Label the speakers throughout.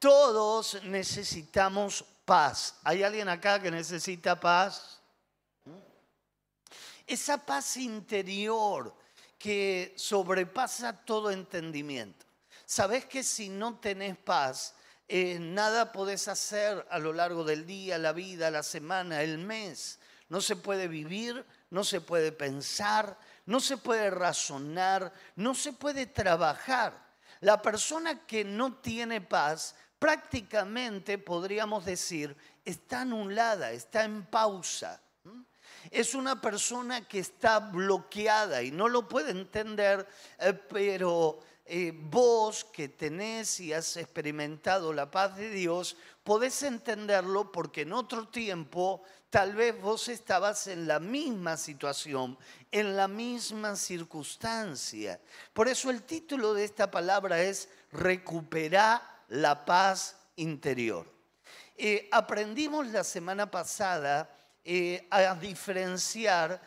Speaker 1: Todos necesitamos paz. ¿Hay alguien acá que necesita paz? Esa paz interior que sobrepasa todo entendimiento. Sabes que si no tenés paz, eh, nada podés hacer a lo largo del día, la vida, la semana, el mes. No se puede vivir, no se puede pensar, no se puede razonar, no se puede trabajar. La persona que no tiene paz prácticamente podríamos decir está anulada, está en pausa. Es una persona que está bloqueada y no lo puede entender, eh, pero eh, vos que tenés y has experimentado la paz de Dios, podés entenderlo porque en otro tiempo tal vez vos estabas en la misma situación, en la misma circunstancia. Por eso el título de esta palabra es recuperar la paz interior. Eh, aprendimos la semana pasada eh, a diferenciar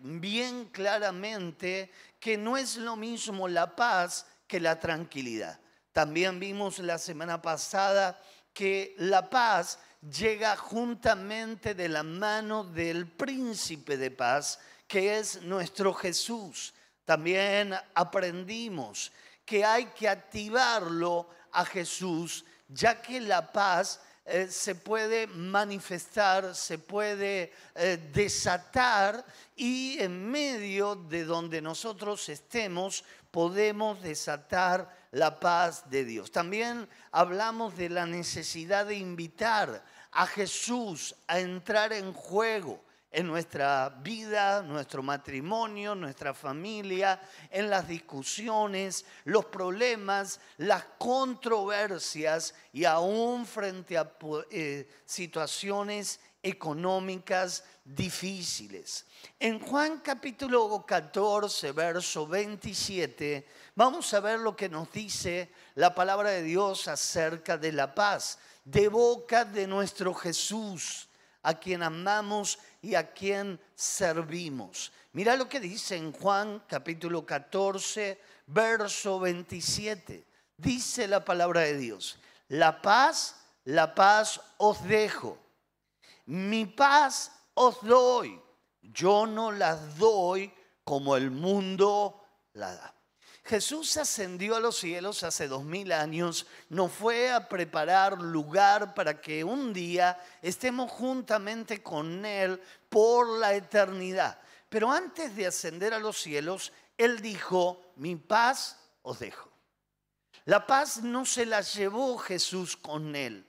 Speaker 1: bien claramente que no es lo mismo la paz que la tranquilidad. También vimos la semana pasada que la paz llega juntamente de la mano del príncipe de paz, que es nuestro Jesús. También aprendimos que hay que activarlo a Jesús, ya que la paz eh, se puede manifestar, se puede eh, desatar y en medio de donde nosotros estemos podemos desatar la paz de Dios. También hablamos de la necesidad de invitar a Jesús a entrar en juego en nuestra vida, nuestro matrimonio, nuestra familia, en las discusiones, los problemas, las controversias y aún frente a eh, situaciones económicas difíciles. En Juan capítulo 14, verso 27, vamos a ver lo que nos dice la palabra de Dios acerca de la paz, de boca de nuestro Jesús a quien amamos y a quien servimos. Mira lo que dice en Juan capítulo 14, verso 27. Dice la palabra de Dios, la paz, la paz os dejo. Mi paz os doy. Yo no la doy como el mundo la da. Jesús ascendió a los cielos hace dos mil años, nos fue a preparar lugar para que un día estemos juntamente con Él por la eternidad. Pero antes de ascender a los cielos, Él dijo, mi paz os dejo. La paz no se la llevó Jesús con Él,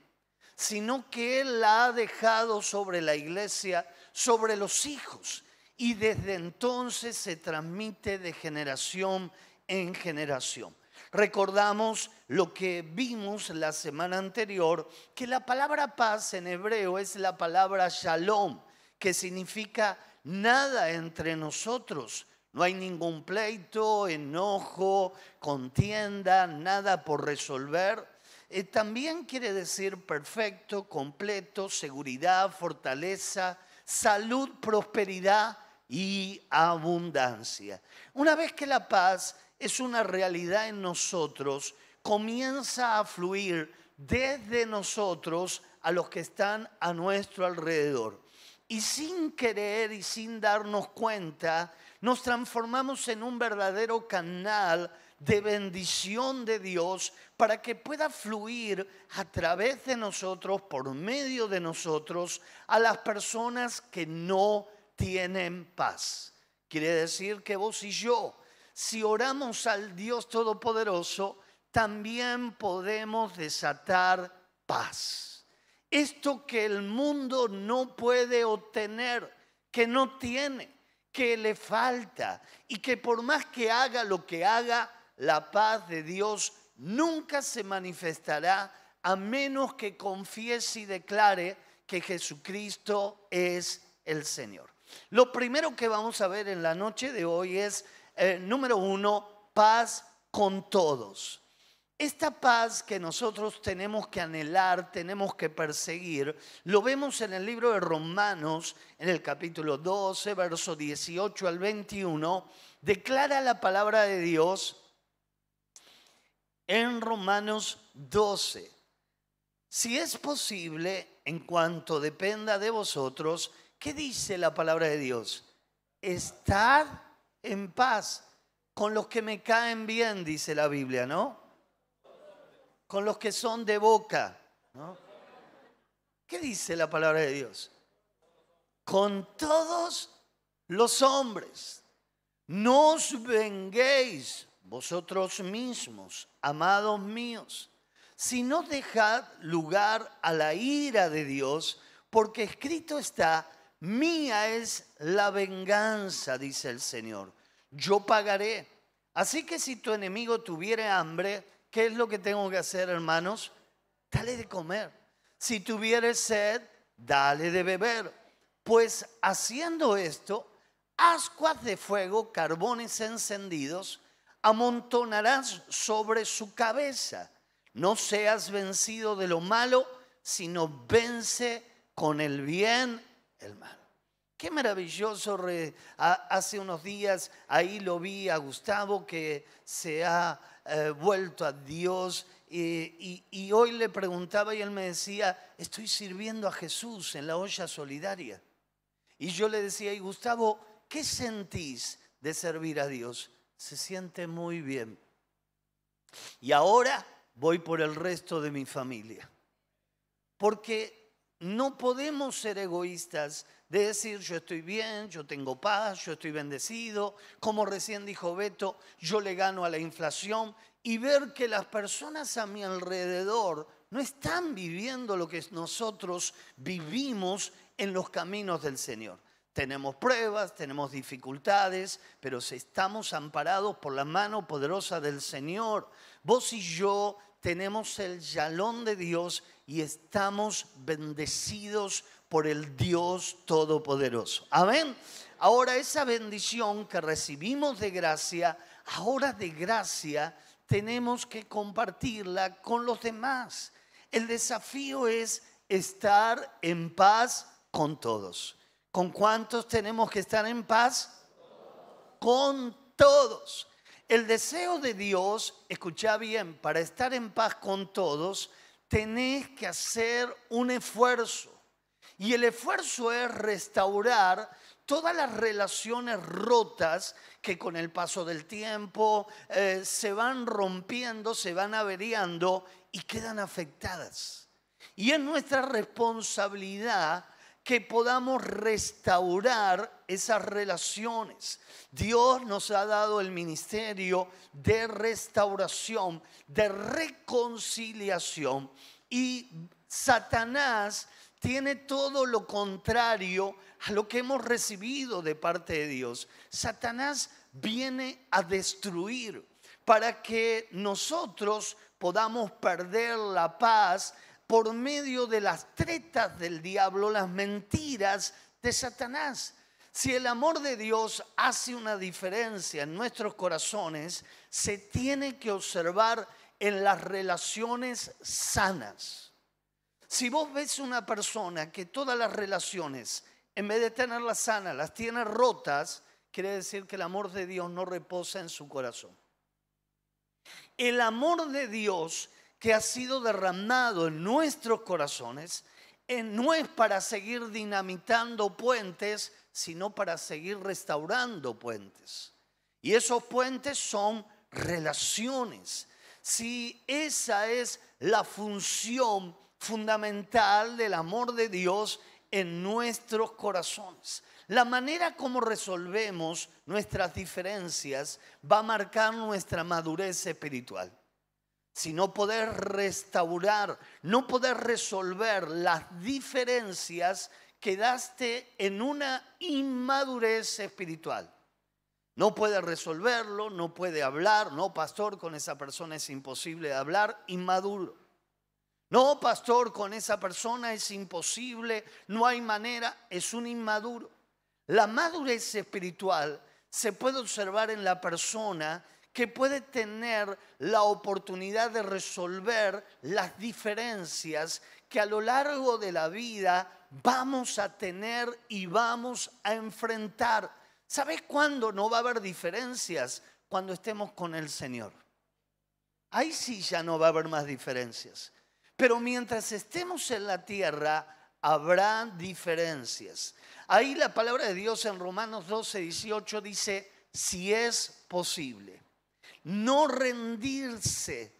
Speaker 1: sino que Él la ha dejado sobre la iglesia, sobre los hijos. Y desde entonces se transmite de generación en generación. Recordamos lo que vimos la semana anterior, que la palabra paz en hebreo es la palabra shalom, que significa nada entre nosotros. No hay ningún pleito, enojo, contienda, nada por resolver. Eh, también quiere decir perfecto, completo, seguridad, fortaleza, salud, prosperidad y abundancia. Una vez que la paz es una realidad en nosotros, comienza a fluir desde nosotros a los que están a nuestro alrededor. Y sin querer y sin darnos cuenta, nos transformamos en un verdadero canal de bendición de Dios para que pueda fluir a través de nosotros, por medio de nosotros, a las personas que no tienen paz. Quiere decir que vos y yo si oramos al Dios Todopoderoso, también podemos desatar paz. Esto que el mundo no puede obtener, que no tiene, que le falta y que por más que haga lo que haga, la paz de Dios nunca se manifestará a menos que confiese y declare que Jesucristo es el Señor. Lo primero que vamos a ver en la noche de hoy es eh, número uno, paz con todos. Esta paz que nosotros tenemos que anhelar, tenemos que perseguir, lo vemos en el libro de Romanos, en el capítulo 12, verso 18 al 21, declara la palabra de Dios en Romanos 12, si es posible, en cuanto dependa de vosotros, ¿qué dice la palabra de Dios? Estad en paz con los que me caen bien, dice la Biblia, ¿no? Con los que son de boca, ¿no? ¿Qué dice la palabra de Dios? Con todos los hombres. No os venguéis vosotros mismos, amados míos, sino dejad lugar a la ira de Dios, porque escrito está, mía es la venganza, dice el Señor. Yo pagaré. Así que si tu enemigo tuviere hambre, ¿qué es lo que tengo que hacer, hermanos? Dale de comer. Si tuviere sed, dale de beber. Pues haciendo esto, ascuas de fuego, carbones encendidos, amontonarás sobre su cabeza. No seas vencido de lo malo, sino vence con el bien el mal. Qué maravilloso. hace unos días ahí lo vi a Gustavo que se ha eh, vuelto a Dios y, y, hoy le preguntaba y él me decía, estoy sirviendo a Jesús en la olla solidaria. Y yo le decía, y Gustavo, ¿qué sentís de servir a Dios? Se siente muy bien. Y ahora voy por el resto de mi familia. Porque no podemos ser egoístas de decir yo estoy bien, yo tengo paz, yo estoy bendecido, como recién dijo Beto, yo le gano a la inflación y ver que las personas a mi alrededor no están viviendo lo que nosotros vivimos en los caminos del Señor. Tenemos pruebas, tenemos dificultades, pero estamos amparados por la mano poderosa del Señor. Vos y yo tenemos el yalón de Dios y estamos bendecidos por el Dios Todopoderoso. Amén. Ahora esa bendición que recibimos de gracia, ahora de gracia tenemos que compartirla con los demás. El desafío es estar en paz con todos. ¿Con cuántos tenemos que estar en paz? Con todos. El deseo de Dios, escucha bien, para estar en paz con todos, tenés que hacer un esfuerzo. Y el esfuerzo es restaurar todas las relaciones rotas que con el paso del tiempo eh, se van rompiendo, se van averiando y quedan afectadas. Y es nuestra responsabilidad que podamos restaurar esas relaciones. Dios nos ha dado el ministerio de restauración, de reconciliación y Satanás tiene todo lo contrario a lo que hemos recibido de parte de Dios. Satanás viene a destruir para que nosotros podamos perder la paz por medio de las tretas del diablo, las mentiras de Satanás. Si el amor de Dios hace una diferencia en nuestros corazones, se tiene que observar en las relaciones sanas. Si vos ves una persona que todas las relaciones, en vez de tenerlas sanas, las tiene rotas, quiere decir que el amor de Dios no reposa en su corazón. El amor de Dios que ha sido derramado en nuestros corazones eh, no es para seguir dinamitando puentes, sino para seguir restaurando puentes. Y esos puentes son relaciones. Si esa es la función fundamental del amor de Dios en nuestros corazones. La manera como resolvemos nuestras diferencias va a marcar nuestra madurez espiritual si no poder restaurar, no poder resolver las diferencias, quedaste en una inmadurez espiritual. No puede resolverlo, no puede hablar, no, pastor, con esa persona es imposible hablar, inmaduro. No, pastor, con esa persona es imposible, no hay manera, es un inmaduro. La madurez espiritual se puede observar en la persona que puede tener la oportunidad de resolver las diferencias que a lo largo de la vida vamos a tener y vamos a enfrentar. ¿Sabes cuándo no va a haber diferencias? Cuando estemos con el Señor. Ahí sí ya no va a haber más diferencias. Pero mientras estemos en la tierra, habrá diferencias. Ahí la palabra de Dios en Romanos 12, 18 dice, si es posible, no rendirse,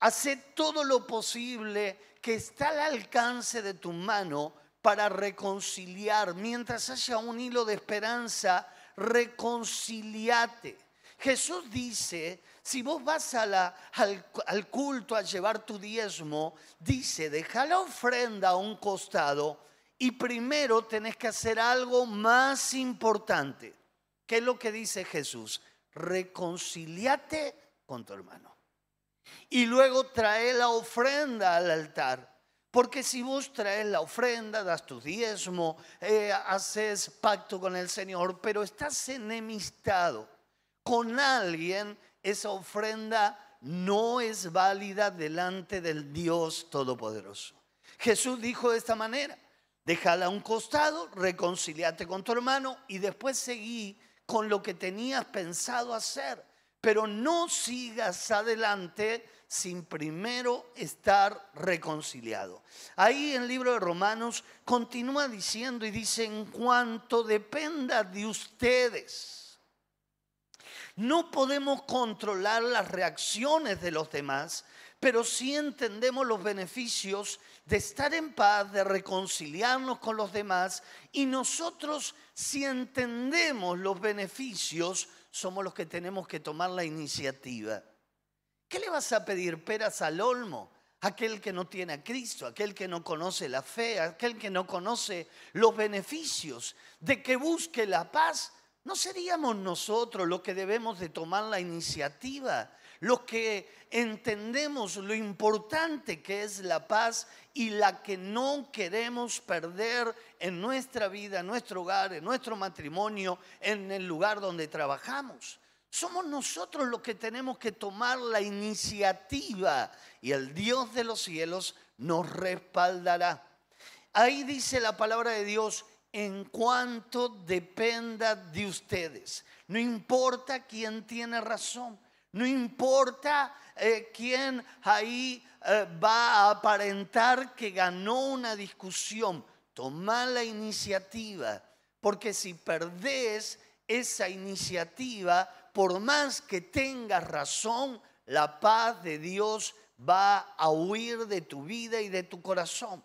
Speaker 1: hacer todo lo posible que está al alcance de tu mano para reconciliar. Mientras haya un hilo de esperanza, reconciliate. Jesús dice, si vos vas al, al, culto a llevar tu diezmo, dice, deja la ofrenda a un costado y primero tenés que hacer algo más importante. ¿Qué es lo que dice Jesús? Reconciliate con tu hermano. Y luego trae la ofrenda al altar. Porque si vos traes la ofrenda, das tu diezmo, eh, haces pacto con el Señor, pero estás enemistado con alguien, esa ofrenda no es válida delante del Dios Todopoderoso. Jesús dijo de esta manera, déjala a un costado, reconciliate con tu hermano y después seguí con lo que tenías pensado hacer, pero no sigas adelante sin primero estar reconciliado. Ahí en el libro de Romanos continúa diciendo y dice, en cuanto dependa de ustedes, no podemos controlar las reacciones de los demás, pero sí entendemos los beneficios de estar en paz, de reconciliarnos con los demás. Y nosotros, si entendemos los beneficios, somos los que tenemos que tomar la iniciativa. ¿Qué le vas a pedir peras al olmo? Aquel que no tiene a Cristo, aquel que no conoce la fe, aquel que no conoce los beneficios de que busque la paz, ¿No seríamos nosotros los que debemos de tomar la iniciativa? Los que entendemos lo importante que es la paz y la que no queremos perder en nuestra vida, en nuestro hogar, en nuestro matrimonio, en el lugar donde trabajamos. Somos nosotros los que tenemos que tomar la iniciativa y el Dios de los cielos nos respaldará. Ahí dice la palabra de Dios, en cuanto dependa de ustedes. No importa quién tiene razón, no importa eh, quién ahí eh, va a aparentar que ganó una discusión. Toma la iniciativa, porque si perdés esa iniciativa, por más que tengas razón, la paz de Dios va a huir de tu vida y de tu corazón.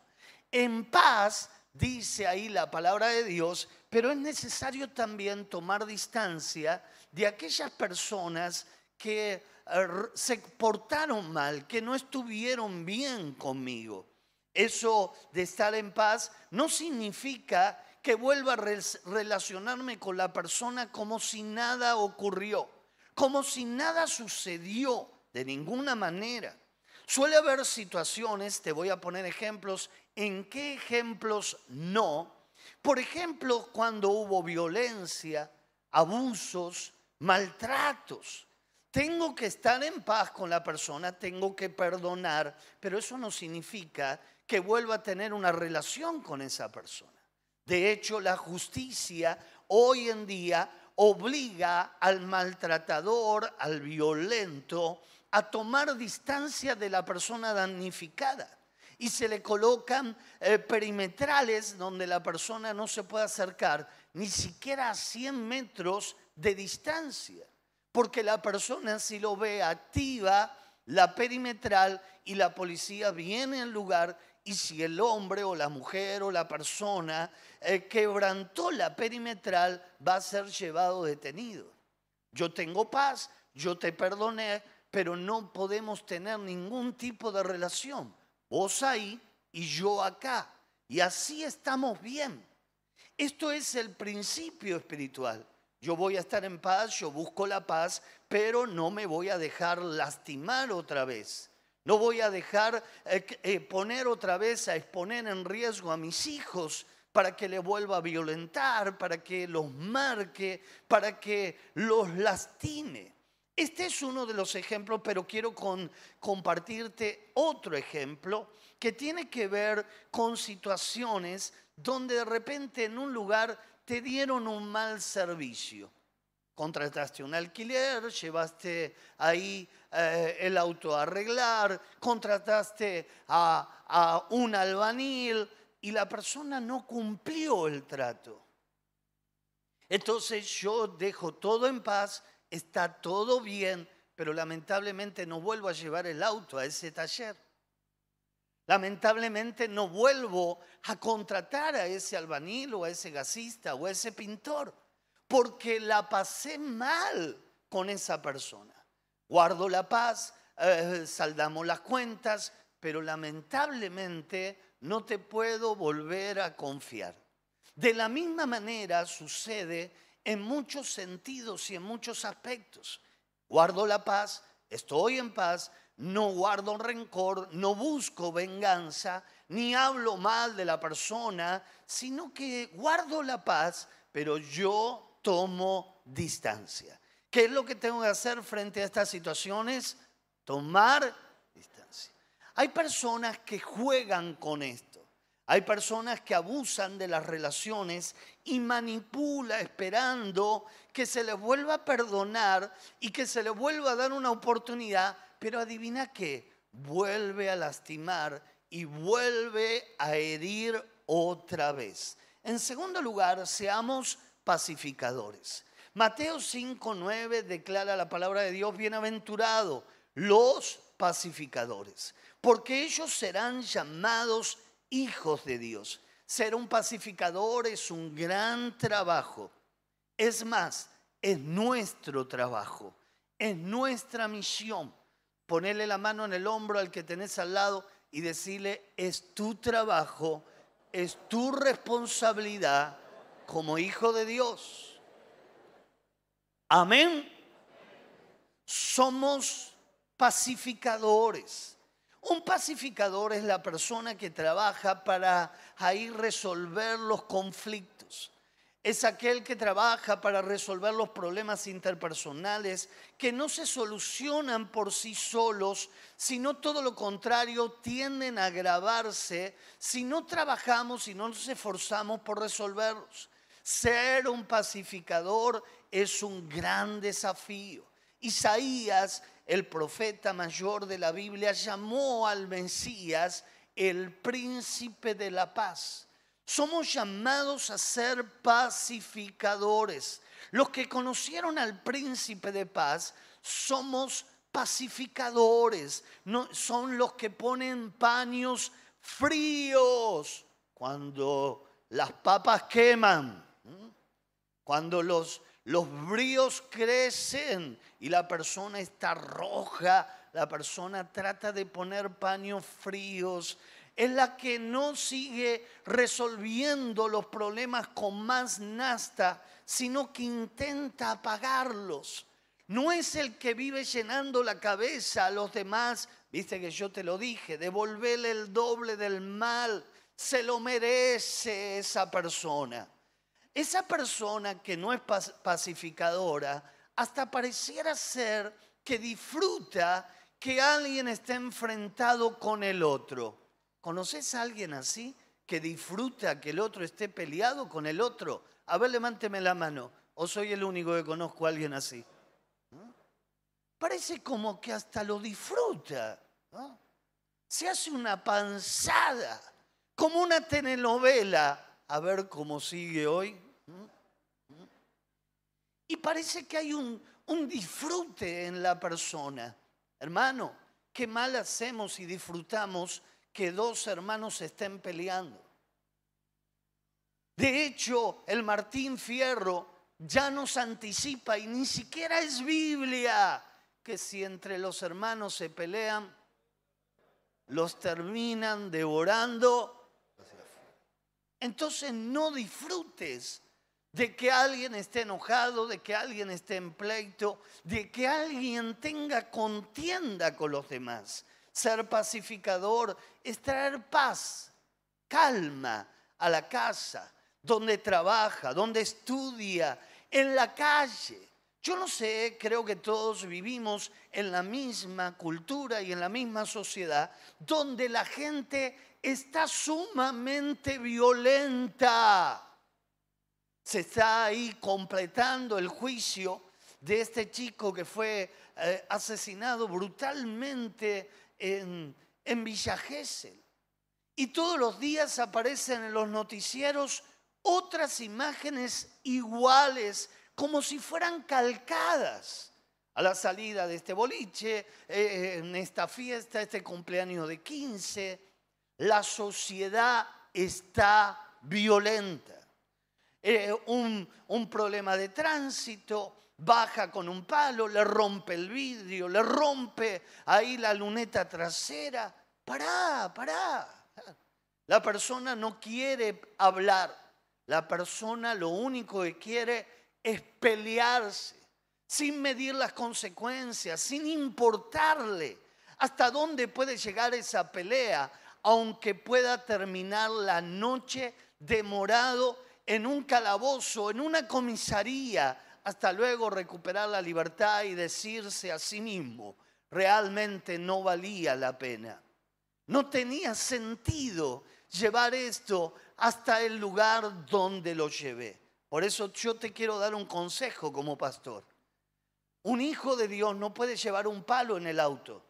Speaker 1: En paz dice ahí la palabra de Dios, pero es necesario también tomar distancia de aquellas personas que eh, se portaron mal, que no estuvieron bien conmigo. Eso de estar en paz no significa que vuelva a relacionarme con la persona como si nada ocurrió, como si nada sucedió de ninguna manera. Suele haber situaciones, te voy a poner ejemplos, en qué ejemplos no. Por ejemplo, cuando hubo violencia, abusos, maltratos. Tengo que estar en paz con la persona, tengo que perdonar, pero eso no significa que vuelva a tener una relación con esa persona. De hecho, la justicia hoy en día obliga al maltratador, al violento, a tomar distancia de la persona damnificada y se le colocan eh, perimetrales donde la persona no se puede acercar ni siquiera a 100 metros de distancia, porque la persona si lo ve activa la perimetral y la policía viene al lugar y si el hombre o la mujer o la persona eh, quebrantó la perimetral va a ser llevado detenido. Yo tengo paz, yo te perdoné, pero no podemos tener ningún tipo de relación vos ahí y yo acá. Y así estamos bien. Esto es el principio espiritual. Yo voy a estar en paz, yo busco la paz, pero no me voy a dejar lastimar otra vez. No voy a dejar eh, eh, poner otra vez a exponer en riesgo a mis hijos para que le vuelva a violentar, para que los marque, para que los lastime. Este es uno de los ejemplos, pero quiero compartirte otro ejemplo que tiene que ver con situaciones donde de repente en un lugar te dieron un mal servicio. Contrataste un alquiler, llevaste ahí eh, el auto a arreglar, contrataste a, a un albanil y la persona no cumplió el trato. Entonces yo dejo todo en paz, está todo bien, pero lamentablemente no vuelvo a llevar el auto a ese taller. Lamentablemente no vuelvo a contratar a ese albanil o a ese gasista o a ese pintor, porque la pasé mal con esa persona. Guardo la paz, eh, saldamos las cuentas, pero lamentablemente no te puedo volver a confiar. De la misma manera sucede en muchos sentidos y en muchos aspectos. Guardo la paz, estoy en paz, no guardo rencor, no busco venganza, ni hablo mal de la persona, sino que guardo la paz, pero yo tomo distancia. ¿Qué es lo que tengo que hacer frente a estas situaciones? Tomar distancia. Hay personas que juegan con esto. Hay personas que abusan de las relaciones y manipula esperando que se les vuelva a perdonar y que se les vuelva a dar una oportunidad, pero adivina qué, vuelve a lastimar y vuelve a herir otra vez. En segundo lugar, seamos pacificadores. Mateo 5:9 declara la palabra de Dios, bienaventurado los pacificadores, porque ellos serán llamados hijos de Dios. Ser un pacificador es un gran trabajo. Es más, es nuestro trabajo, es nuestra misión. Ponerle la mano en el hombro al que tenés al lado y decirle, es tu trabajo, es tu responsabilidad como hijo de Dios. Amén. Somos pacificadores. Un pacificador es la persona que trabaja para ahí resolver los conflictos. Es aquel que trabaja para resolver los problemas interpersonales que no se solucionan por sí solos, sino todo lo contrario, tienden a agravarse si no trabajamos y no nos esforzamos por resolverlos. Ser un pacificador es un gran desafío. Isaías el profeta mayor de la Biblia, llamó al Mesías el príncipe de la paz. Somos llamados a ser pacificadores. Los que conocieron al príncipe de paz somos pacificadores. No, son los que ponen paños fríos cuando las papas queman, cuando los, los bríos crecen y la persona está roja, la persona trata de poner paños fríos, es la que no sigue resolviendo los problemas con más nasta, sino que intenta apagarlos. No es el que vive llenando la cabeza a los demás, viste que yo te lo dije, devolverle el doble del mal, se lo merece esa persona. Esa persona que no es pacificadora, hasta pareciera ser que disfruta que alguien esté enfrentado con el otro. ¿Conoces a alguien así que disfruta que el otro esté peleado con el otro? A ver, levánteme la mano. ¿O soy el único que conozco a alguien así? Parece como que hasta lo disfruta. Se hace una panzada, como una telenovela. A ver cómo sigue hoy. Y parece que hay un, disfrute en la persona. Hermano, qué mal hacemos y disfrutamos que dos hermanos estén peleando. De hecho, el Martín Fierro ya nos anticipa y ni siquiera es Biblia que si entre los hermanos se pelean, los terminan devorando. Entonces no disfrutes de que alguien esté enojado, de que alguien esté en pleito, de que alguien tenga contienda con los demás. Ser pacificador es traer paz, calma a la casa, donde trabaja, donde estudia, en la calle. Yo no sé, creo que todos vivimos en la misma cultura y en la misma sociedad, donde la gente está sumamente violenta Se está ahí completando el juicio de este chico que fue eh, asesinado brutalmente en, en Villa Gesell. Y todos los días aparecen en los noticieros otras imágenes iguales, como si fueran calcadas a la salida de este boliche, eh, en esta fiesta, este cumpleaños de 15. La sociedad está violenta. Eh, un, un problema de tránsito, baja con un palo, le rompe el vidrio, le rompe ahí la luneta trasera. Pará, pará. La persona no quiere hablar. La persona lo único que quiere es pelearse, sin medir las consecuencias, sin importarle hasta dónde puede llegar esa pelea, aunque pueda terminar la noche demorado en un calabozo, en una comisaría, hasta luego recuperar la libertad y decirse a sí mismo, realmente no valía la pena. No tenía sentido llevar esto hasta el lugar donde lo llevé. Por eso yo te quiero dar un consejo como pastor. Un hijo de Dios no puede llevar un palo en el auto.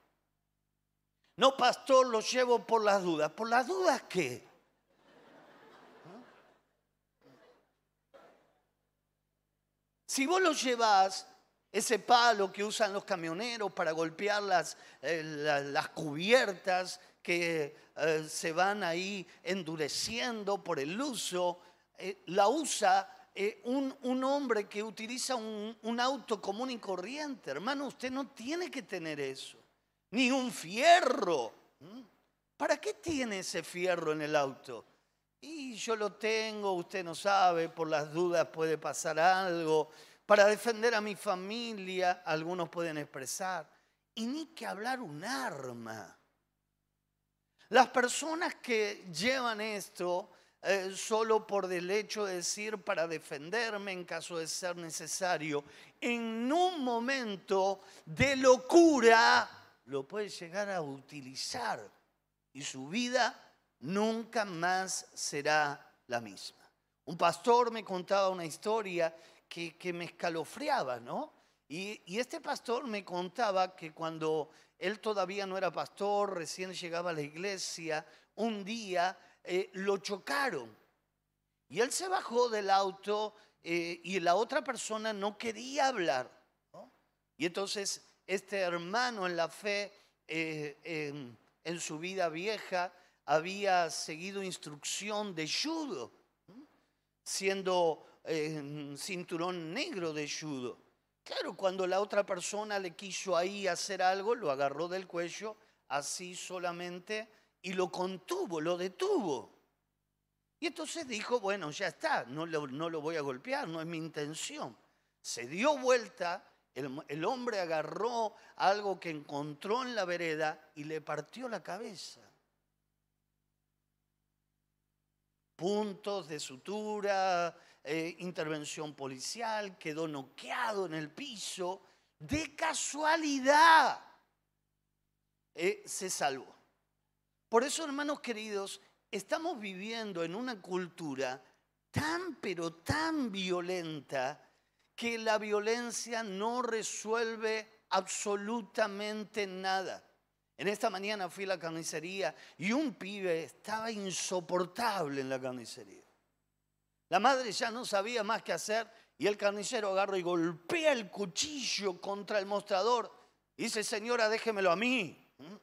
Speaker 1: No, pastor, lo llevo por las dudas. ¿Por las dudas qué? Si vos lo llevas, ese palo que usan los camioneros para golpear las, eh, las cubiertas, que eh, se van ahí endureciendo por el uso, eh, la usa eh, un, hombre que utiliza un, un, auto común y corriente. Hermano, usted no tiene que tener eso, ni un fierro. ¿Para qué tiene ese fierro en el auto? Y yo lo tengo, usted no sabe, por las dudas puede pasar algo. Para defender a mi familia, algunos pueden expresar. Y ni que hablar un arma. Las personas que llevan esto eh, solo por el hecho de decir para defenderme en caso de ser necesario, en un momento de locura lo puede llegar a utilizar y su vida nunca más será la misma. Un pastor me contaba una historia que, me escalofriaba, ¿no? Y, este pastor me contaba que cuando él todavía no era pastor, recién llegaba a la iglesia, un día eh, lo chocaron. Y él se bajó del auto eh, y la otra persona no quería hablar. Y entonces este hermano en la fe, eh, en, su vida vieja, había seguido instrucción de judo, siendo cinturón negro de judo. Claro, cuando la otra persona le quiso ahí hacer algo, lo agarró del cuello, así solamente, y lo contuvo, lo detuvo. Y entonces dijo, bueno, ya está, no lo, no lo voy a golpear, no es mi intención. Se dio vuelta, el, el hombre agarró algo que encontró en la vereda y le partió la cabeza. Puntos de sutura, eh, intervención policial, quedó noqueado en el piso, de casualidad eh, se salvó. Por eso, hermanos queridos, estamos viviendo en una cultura tan, pero tan violenta que la violencia no resuelve absolutamente nada. En esta mañana fui a la carnicería y un pibe estaba insoportable en la carnicería. La madre ya no sabía más qué hacer y el carnicero agarra y golpea el cuchillo contra el mostrador. Y dice, señora, déjemelo a mí.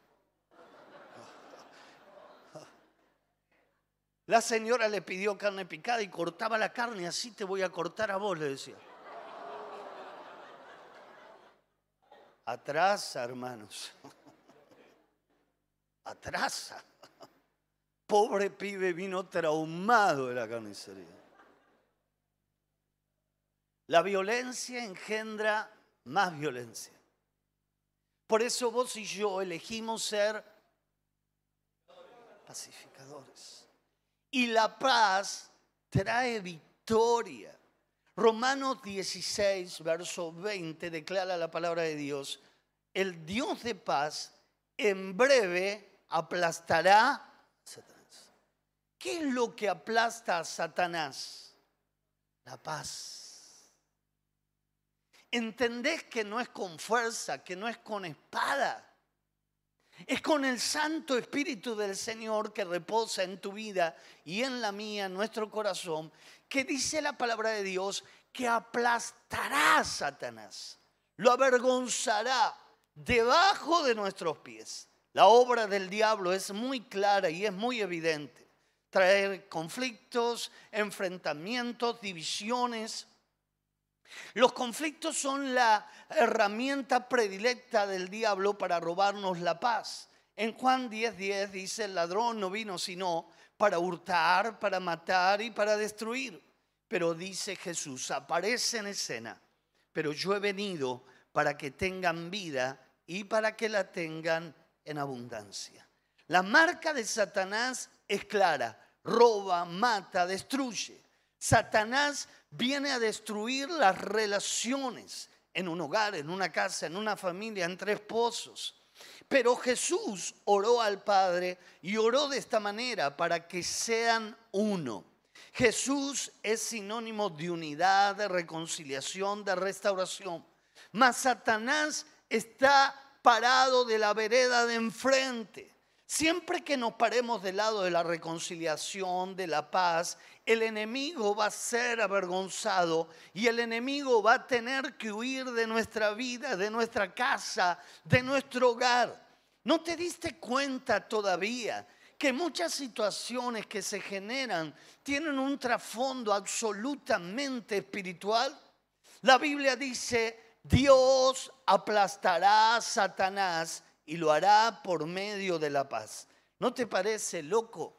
Speaker 1: La señora le pidió carne picada y cortaba la carne, así te voy a cortar a vos, le decía. Atrasa, hermanos. Atrasa. Pobre pibe vino traumado de la carnicería. La violencia engendra más violencia. Por eso vos y yo elegimos ser pacificadores. Y la paz trae victoria. Romanos 16, verso 20, declara la palabra de Dios. El Dios de paz en breve aplastará a Satanás. ¿Qué es lo que aplasta a Satanás? la paz. Entendés que no es con fuerza, que no es con espada. Es con el Santo Espíritu del Señor que reposa en tu vida y en la mía, en nuestro corazón, que dice la palabra de Dios que aplastará a Satanás, lo avergonzará debajo de nuestros pies. La obra del diablo es muy clara y es muy evidente. Traer conflictos, enfrentamientos, divisiones. Los conflictos son la herramienta predilecta del diablo para robarnos la paz. En Juan 10:10 10 dice, el ladrón no vino sino para hurtar, para matar y para destruir. Pero dice Jesús, aparece en escena, pero yo he venido para que tengan vida y para que la tengan en abundancia. La marca de Satanás es clara, roba, mata, destruye. Satanás viene a destruir las relaciones en un hogar, en una casa, en una familia, entre esposos. Pero Jesús oró al Padre y oró de esta manera para que sean uno. Jesús es sinónimo de unidad, de reconciliación, de restauración. Mas Satanás está parado de la vereda de enfrente. Siempre que nos paremos del lado de la reconciliación, de la paz, el enemigo va a ser avergonzado y el enemigo va a tener que huir de nuestra vida, de nuestra casa, de nuestro hogar. ¿No te diste cuenta todavía que muchas situaciones que se generan tienen un trasfondo absolutamente espiritual? La Biblia dice, Dios aplastará a Satanás y lo hará por medio de la paz. ¿No te parece loco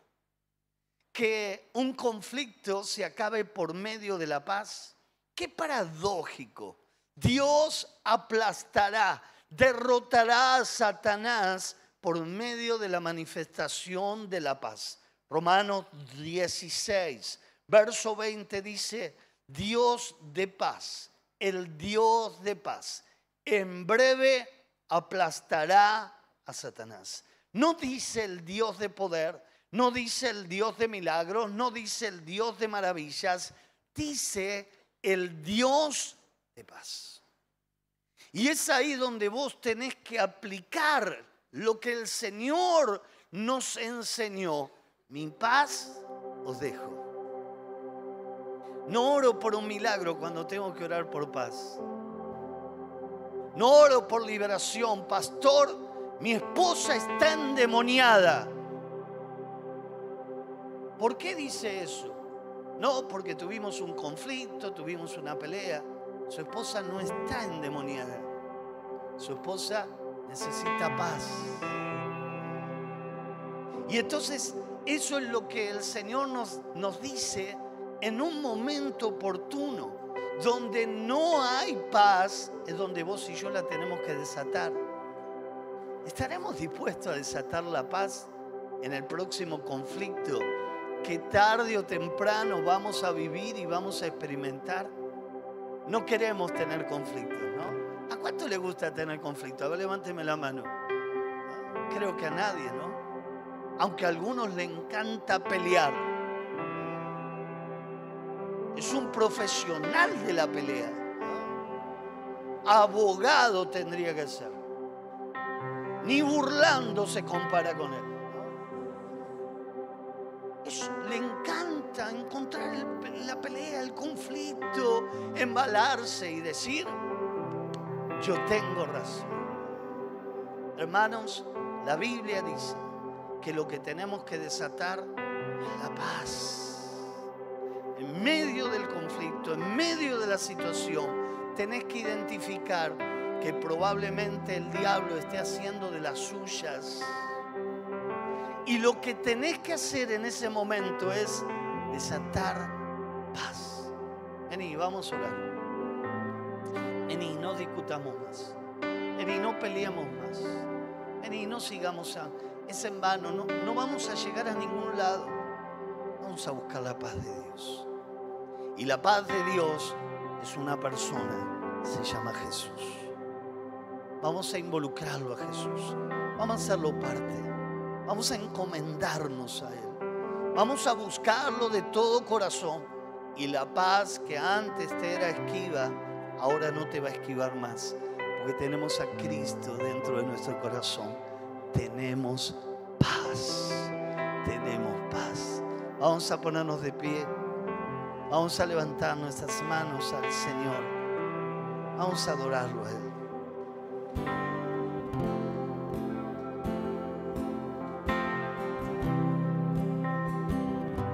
Speaker 1: que un conflicto se acabe por medio de la paz? Qué paradójico. Dios aplastará, derrotará a Satanás por medio de la manifestación de la paz. Romanos 16, verso 20 dice, Dios de paz el Dios de paz en breve aplastará a Satanás. No dice el Dios de poder, no dice el Dios de milagros, no dice el Dios de maravillas, dice el Dios de paz. Y es ahí donde vos tenés que aplicar lo que el Señor nos enseñó. Mi paz os dejo. No oro por un milagro cuando tengo que orar por paz. No oro por liberación. Pastor, mi esposa está endemoniada. ¿Por qué dice eso? No, porque tuvimos un conflicto, tuvimos una pelea. Su esposa no está endemoniada. Su esposa necesita paz. Y entonces eso es lo que el Señor nos, nos dice en un momento oportuno, donde no hay paz, es donde vos y yo la tenemos que desatar. ¿Estaremos dispuestos a desatar la paz en el próximo conflicto que tarde o temprano vamos a vivir y vamos a experimentar? No queremos tener conflictos, ¿no? ¿A cuánto le gusta tener conflicto? A ver, levánteme la mano. Creo que a nadie, ¿no? Aunque a algunos le encanta pelear profesional de la pelea. Abogado tendría que ser. Ni burlando se compara con él. le encanta encontrar la pelea, el conflicto, embalarse y decir, yo tengo razón. Hermanos, la Biblia dice que lo que tenemos que desatar es la paz en medio del conflicto, en medio de la situación, tenés que identificar que probablemente el diablo esté haciendo de las suyas. Y lo que tenés que hacer en ese momento es desatar paz. Vení, vamos a orar. Vení, no discutamos más. Vení, no peleemos más. Vení, no sigamos a... Es en vano, no, no vamos a llegar a ningún lado. Vamos a buscar la paz de Dios. Y la paz de Dios es una persona, se llama Jesús. Vamos a involucrarlo a Jesús. Vamos a hacerlo parte. Vamos a encomendarnos a Él. Vamos a buscarlo de todo corazón. Y la paz que antes te era esquiva, ahora no te va a esquivar más. Porque tenemos a Cristo dentro de nuestro corazón. Tenemos paz. Tenemos paz. Vamos a ponernos de pie. Vamos a levantar nuestras manos al Señor. Vamos a adorarlo a Él.